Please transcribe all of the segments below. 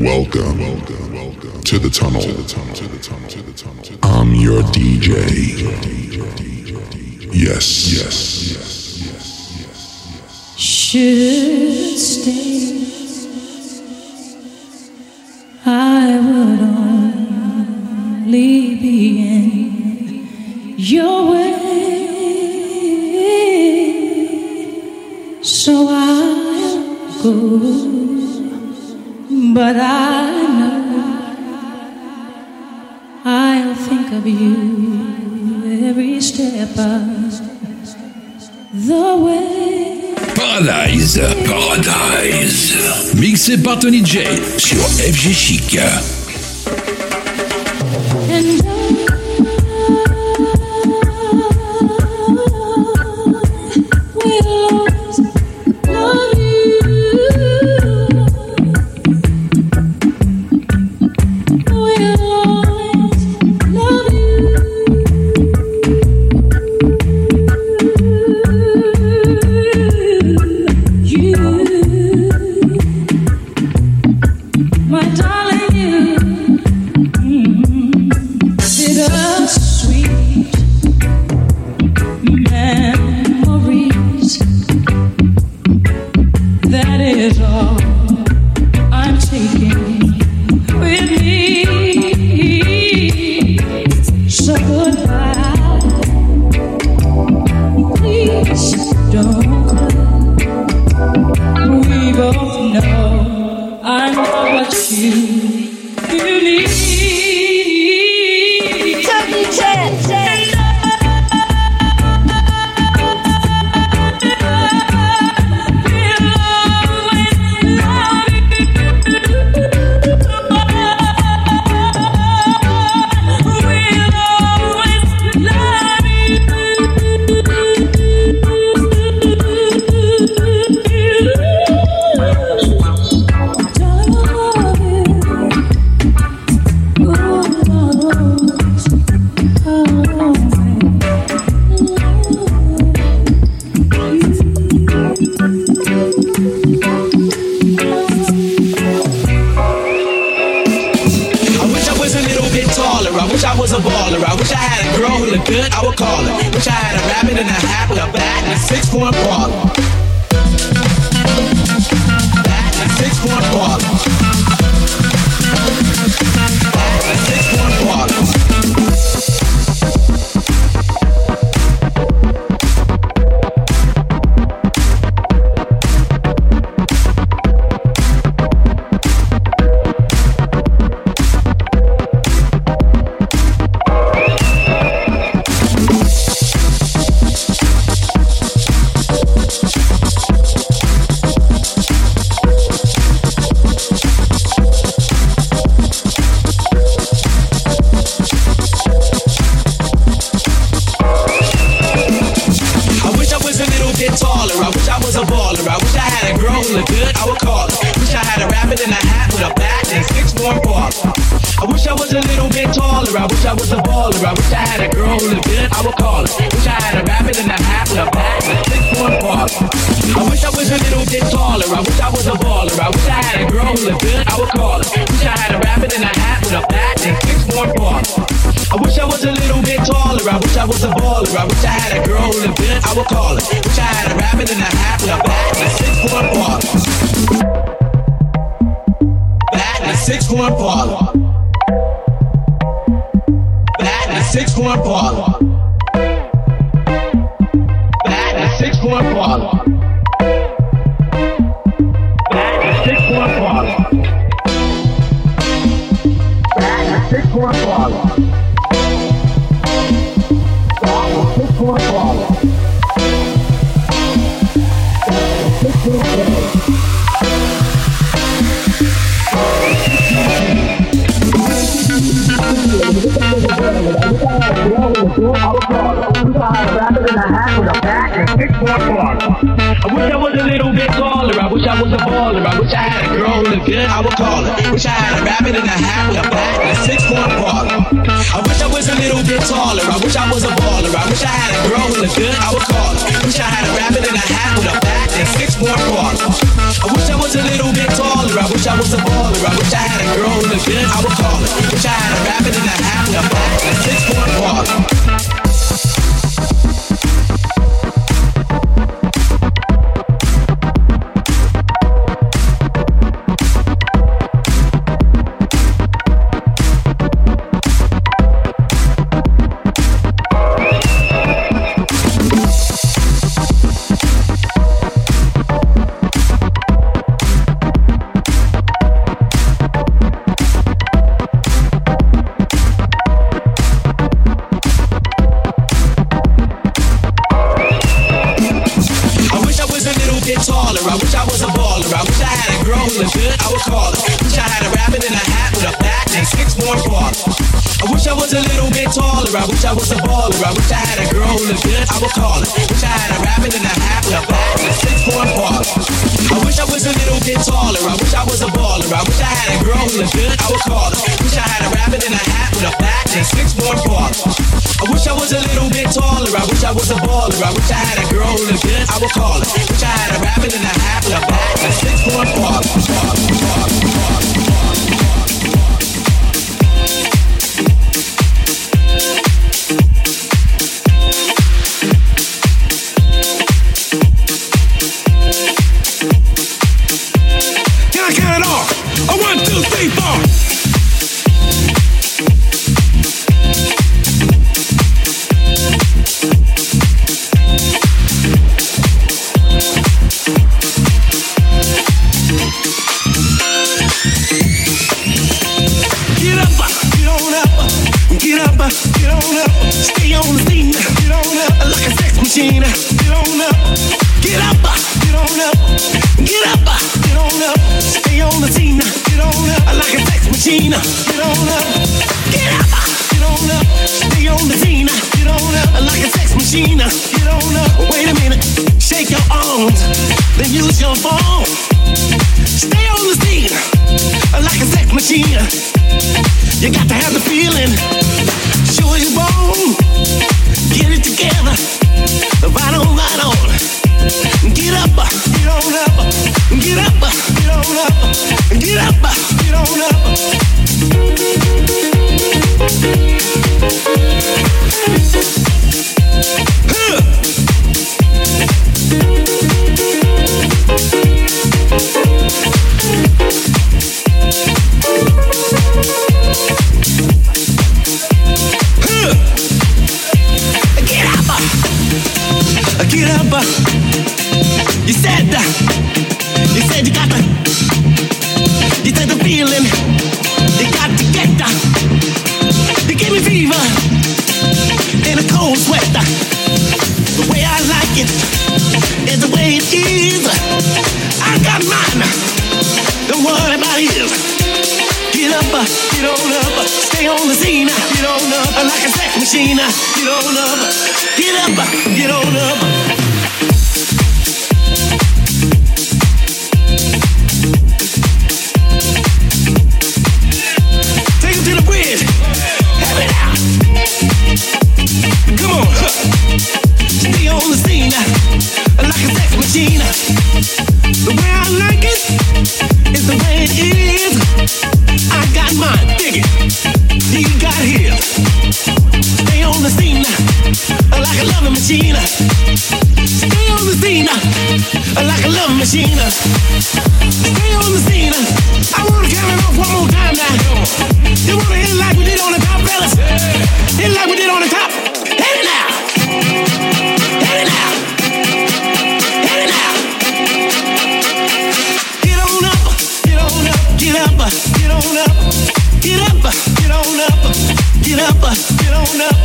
Welcome to the tunnel. I'm your DJ. Yes, yes, yes. Should stay. Mixé par Tony Jay sur FG Chic. Please little bit taller. I wish I was a baller. I wish I had a girl who looked good. I would call her. Wish I had a rabbit in a hat with a bat and six more balls. I wish I was a little bit taller. I wish I was a baller. I wish I had a girl who looked good. I would call her. Wish I had a rabbit in a hat with a bat and six more balls. I wish I was a little bit taller. I wish I was a baller. I wish I had a girl who looked good. I would call her. Wish I had a rabbit in a hat with a bat and a six point baller. Bat and a six point baller. Six point baller. Bat and a six point baller. pounds rather than a half with a back and six more bars. I wish I was a little bit taller. I wish I was a baller. I wish I had a girl with a good. I would call her. Wish I had a rabbit and a hat with a bat and a six more baller. I wish I was a little bit taller. I wish I was a baller. I wish I had a girl with a good. I would call her. Wish I had a rabbit and a hat with a bat and six more bars. I wish I was a little bit taller. I wish I was a baller. I wish I had a girl with a good. I would call her. Wish I had a rabbit and a hat with a bat and a six more bars. feeling. Sure you won't get it together. Right on, right on. Get up, get on up, get up, get on up, get up, get on up. Huh. You said you got the, you said the feeling, you got to get that. You give me fever in a cold sweat. The way I like it is the way it is. I got mine. Don't worry about his. Get up, uh, get on up, uh, stay on the scene. Uh, get on up like a sex machine. Get on up, get up, get on up. machine. Stay on the scene like a love machine. Stay on the scene. I wanna count it off one more time now. You wanna hit it like we did on the top, fellas? Hit it like we did on the top. Hit it now. Hit it now. Hit it now. Get on up. Get on up. Get up. Get on up. Get up. Get on up. Get up. Get on up.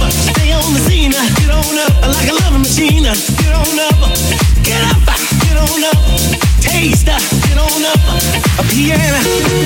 Louisiana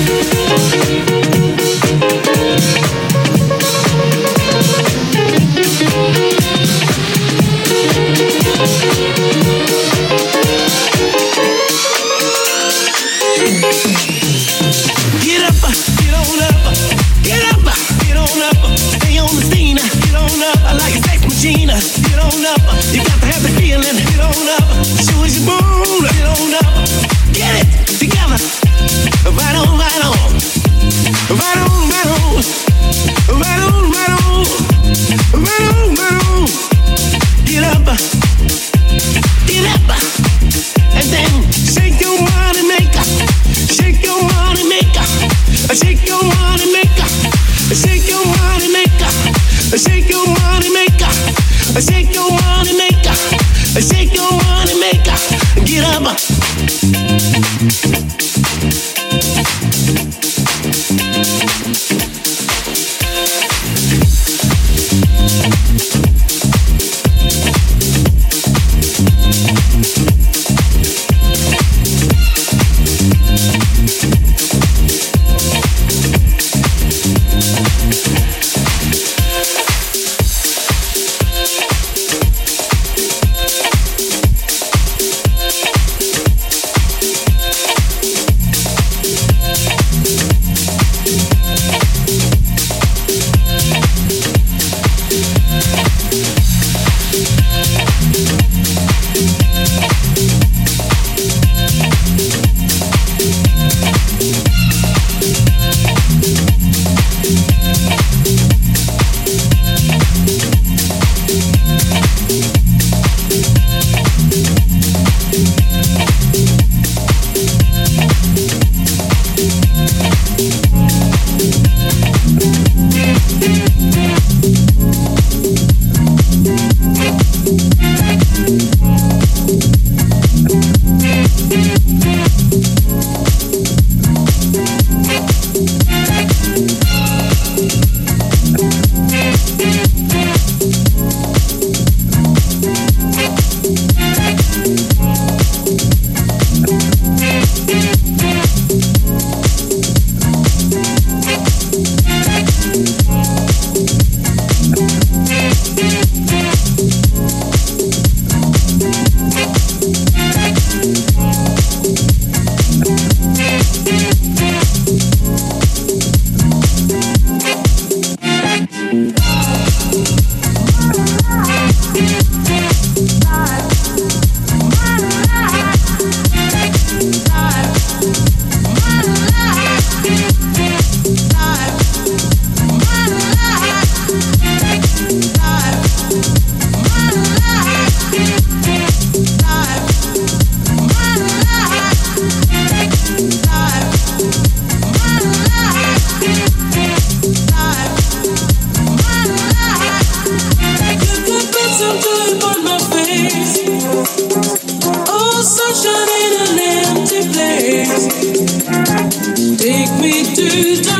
Oh yeah.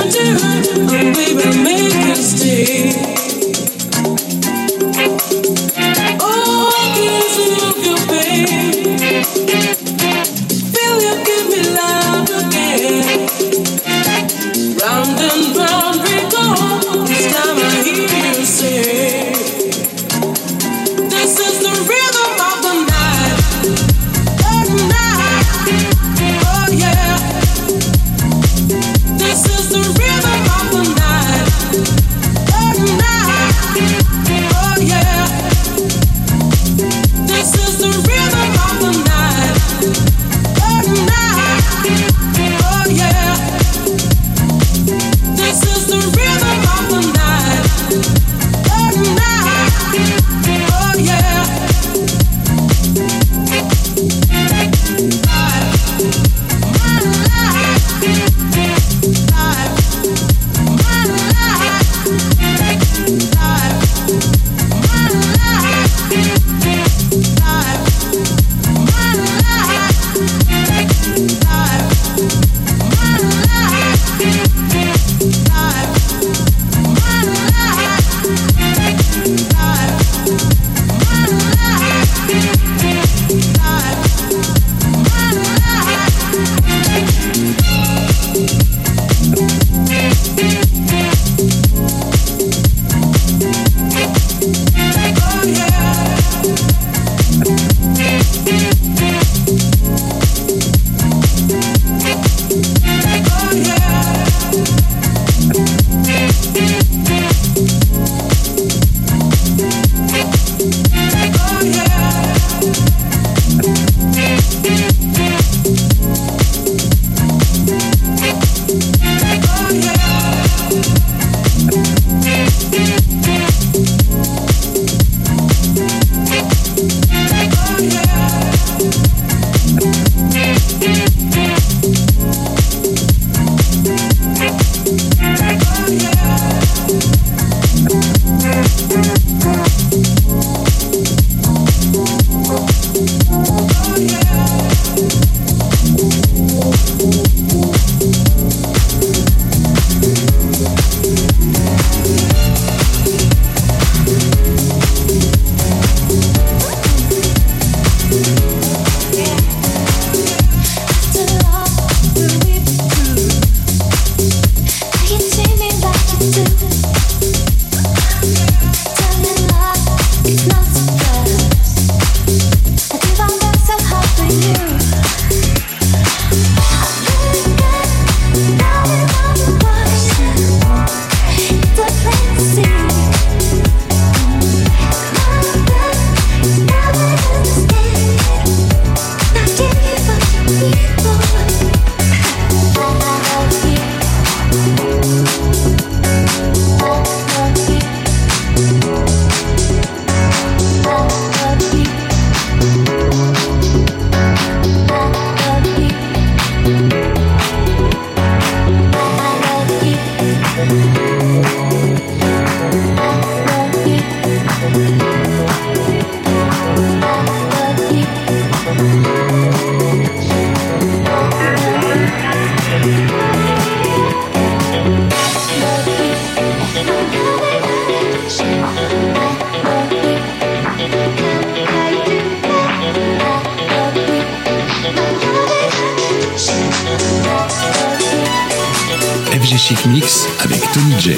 Chic Mix avec Tony J.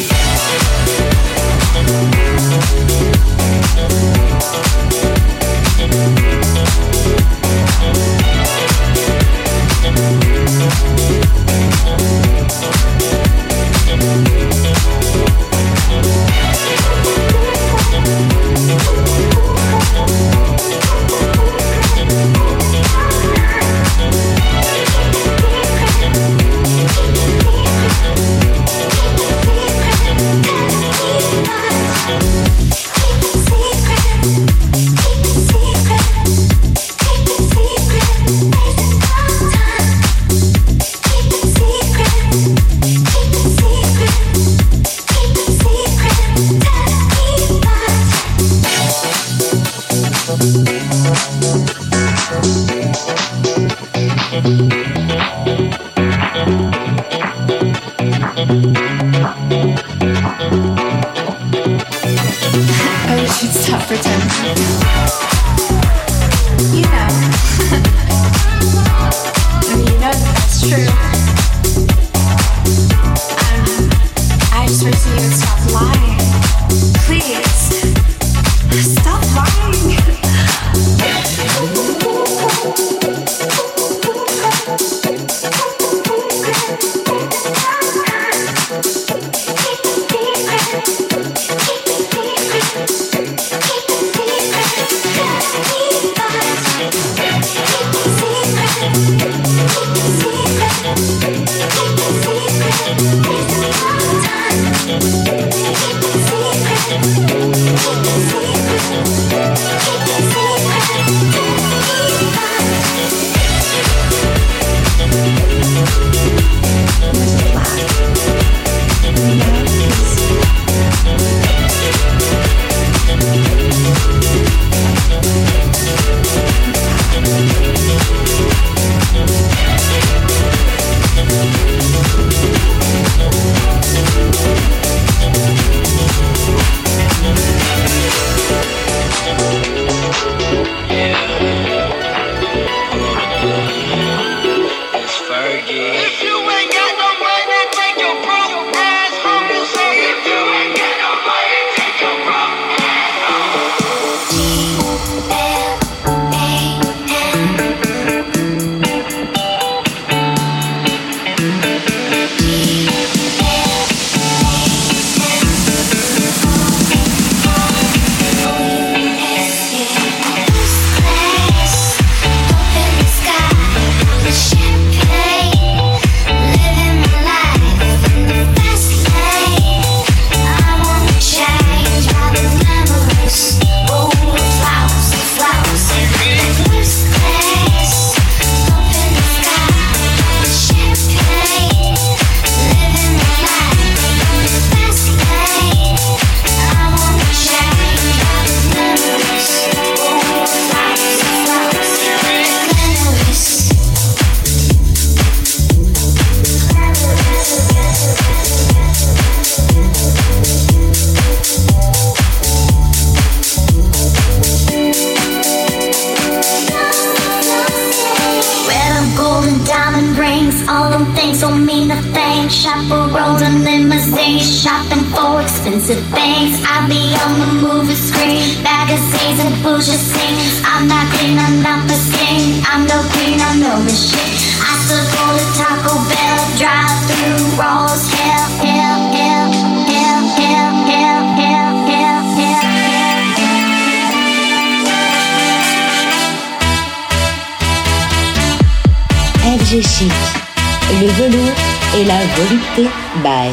le velours et la volupté by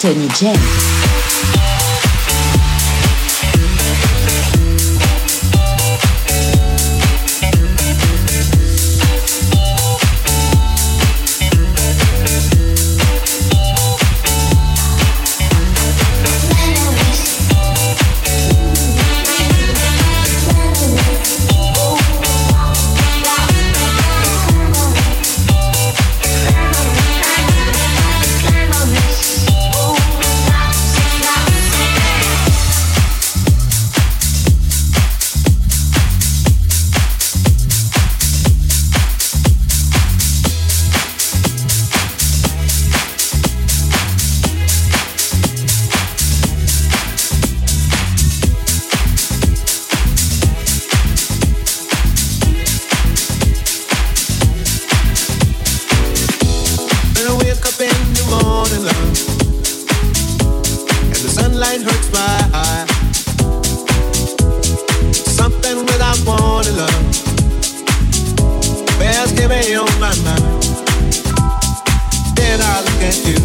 Tony James. On my mind. Then I look at you,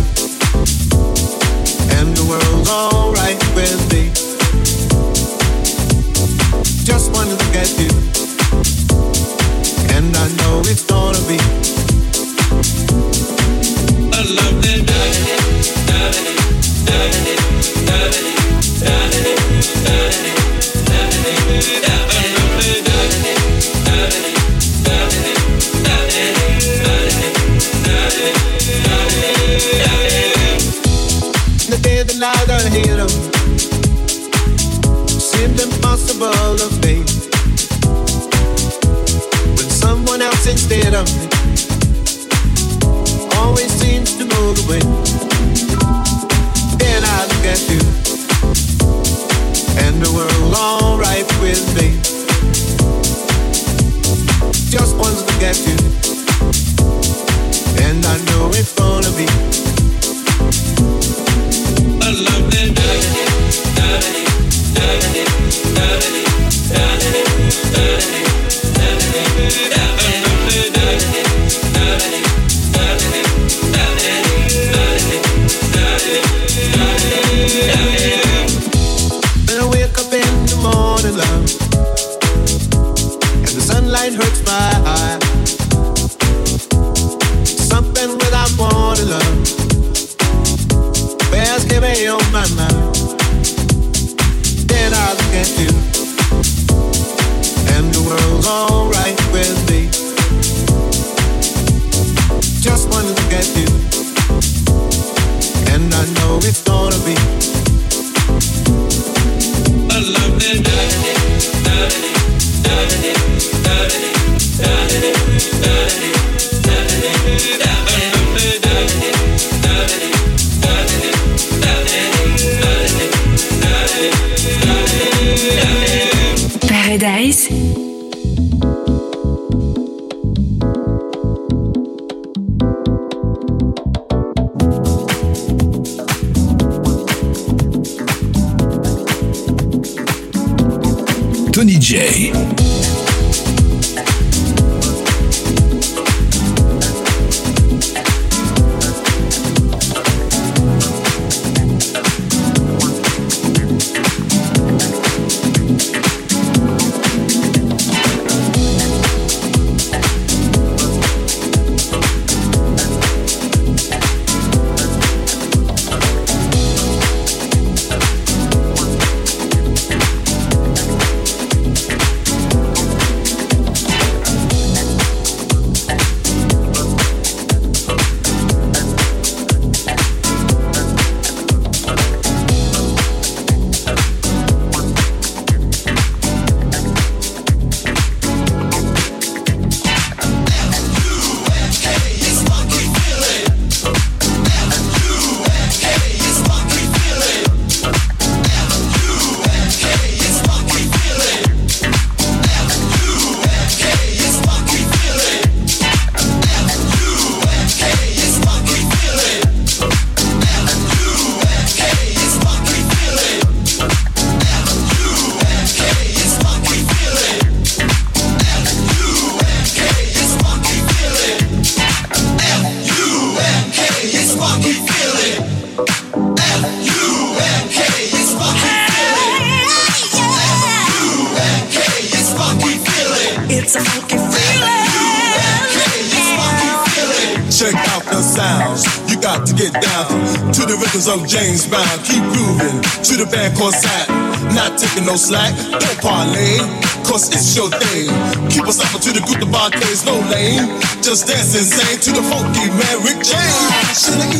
the rhythms of James Brown. Keep grooving to the band called Sat. Not taking no slack. Don't parlay, cause it's your thing. Keep us up to the group of Bar-Kays, no lane. Just dance insane to the funky man Rick James. Should've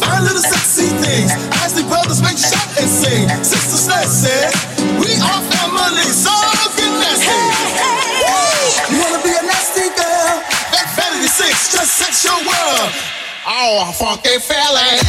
Fine little sexy things. As the brothers make shot and sing. Sisters, let's say, we are family. So get nasty. Woo! You wanna be a nasty girl? That vanity six just sets your world. Oh, funky feeling.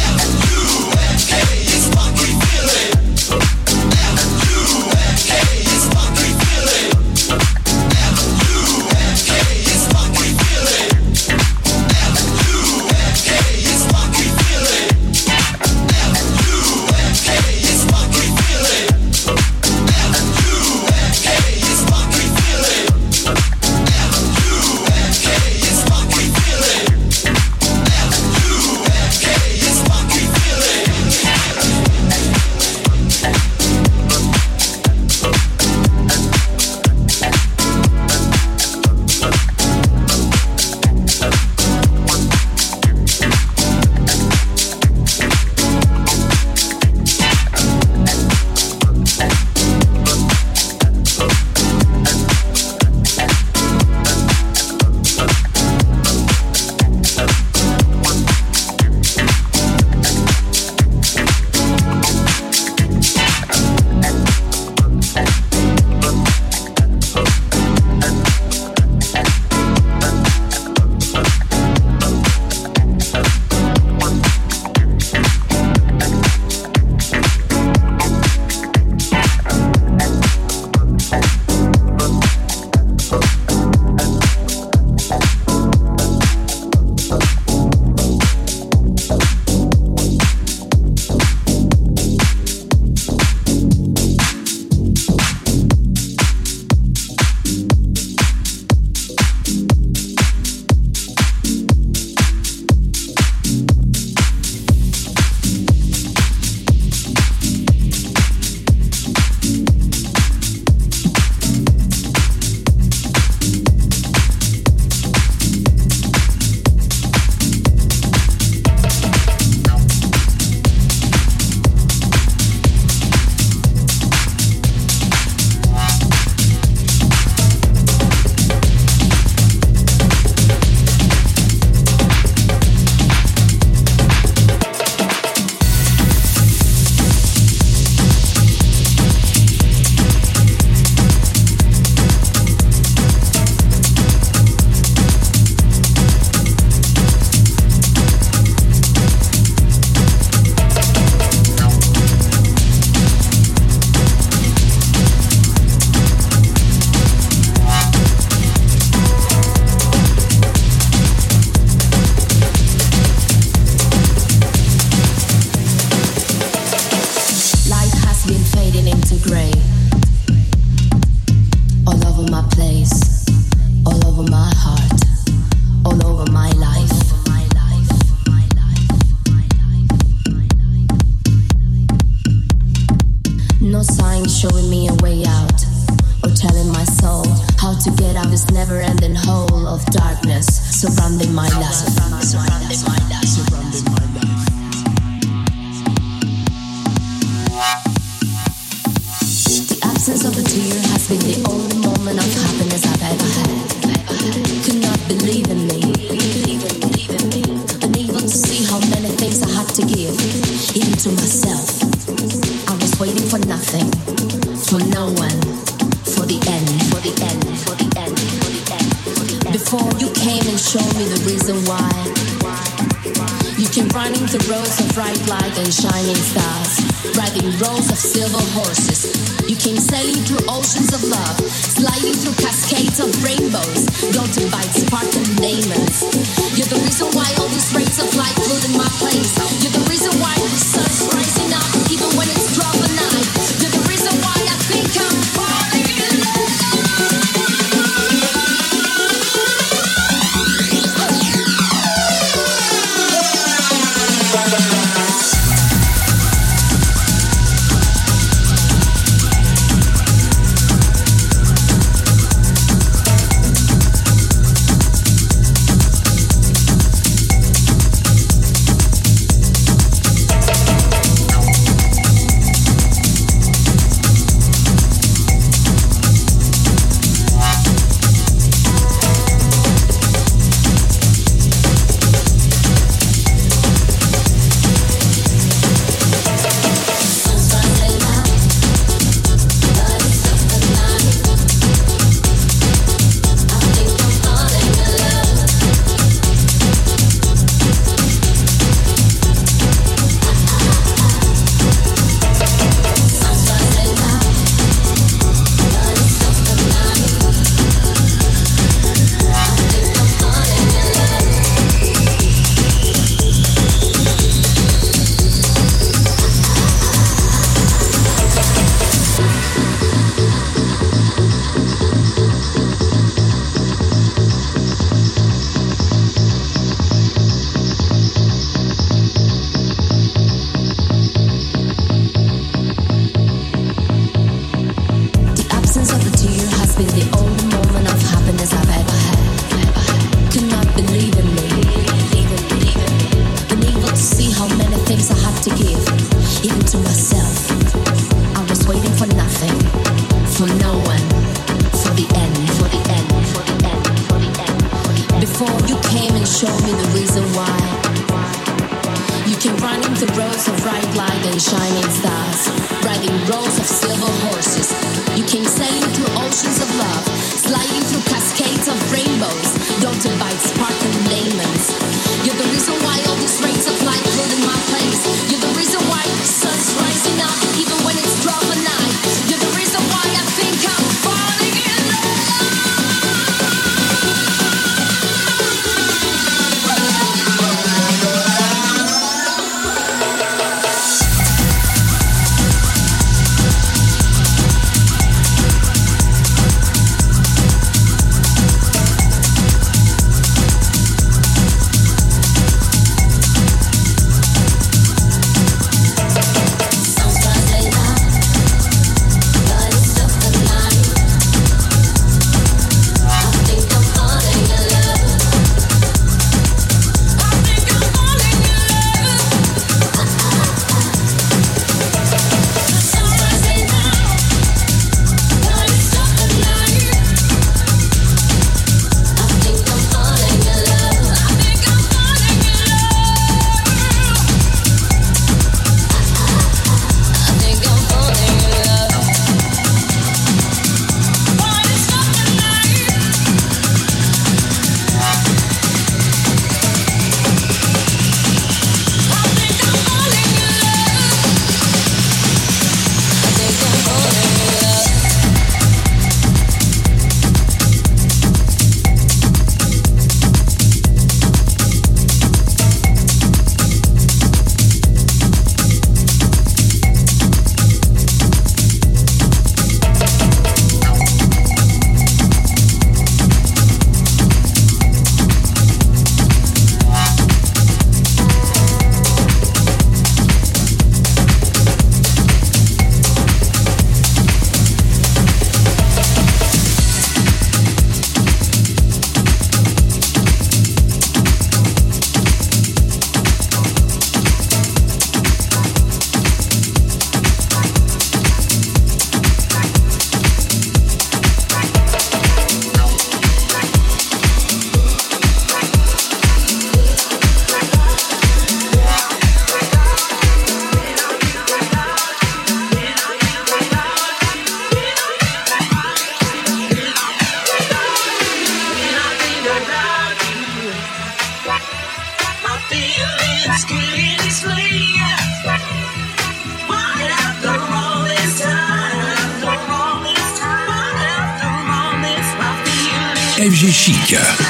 FG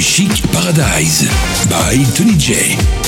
Chic Paradise by Tony J.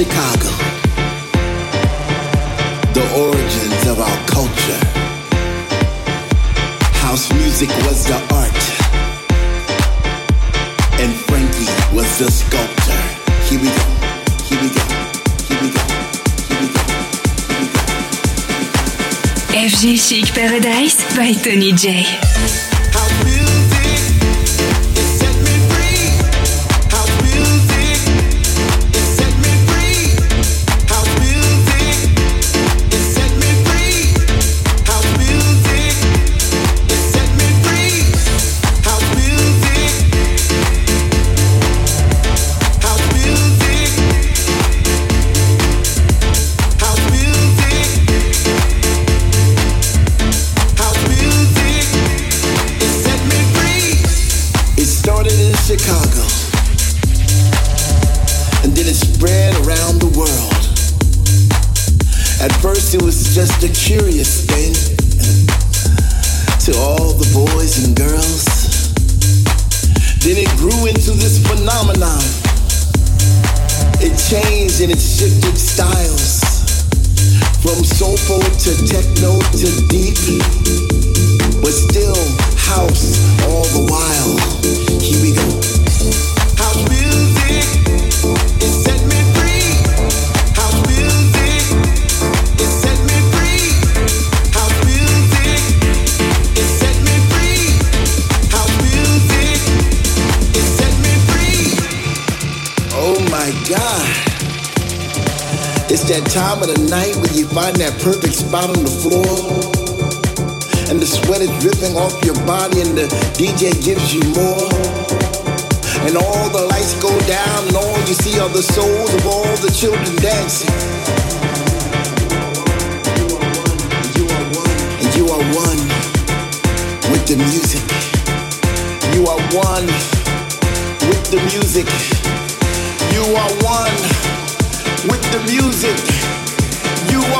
Chicago. The origins of our culture. House music was the art. And Frankie was the sculptor. Here we go. Here we go. Here we go. Here we go. FG Chic Paradise by Tony J. time of the night when you find that perfect spot on the floor and the sweat is dripping off your body and the DJ gives you more. And all the lights go down and all you see are the souls of all the children dancing. And you are one with the music. You are one with the music. You are one with the music. You are one with the music. You are one with the music. You are one with the music.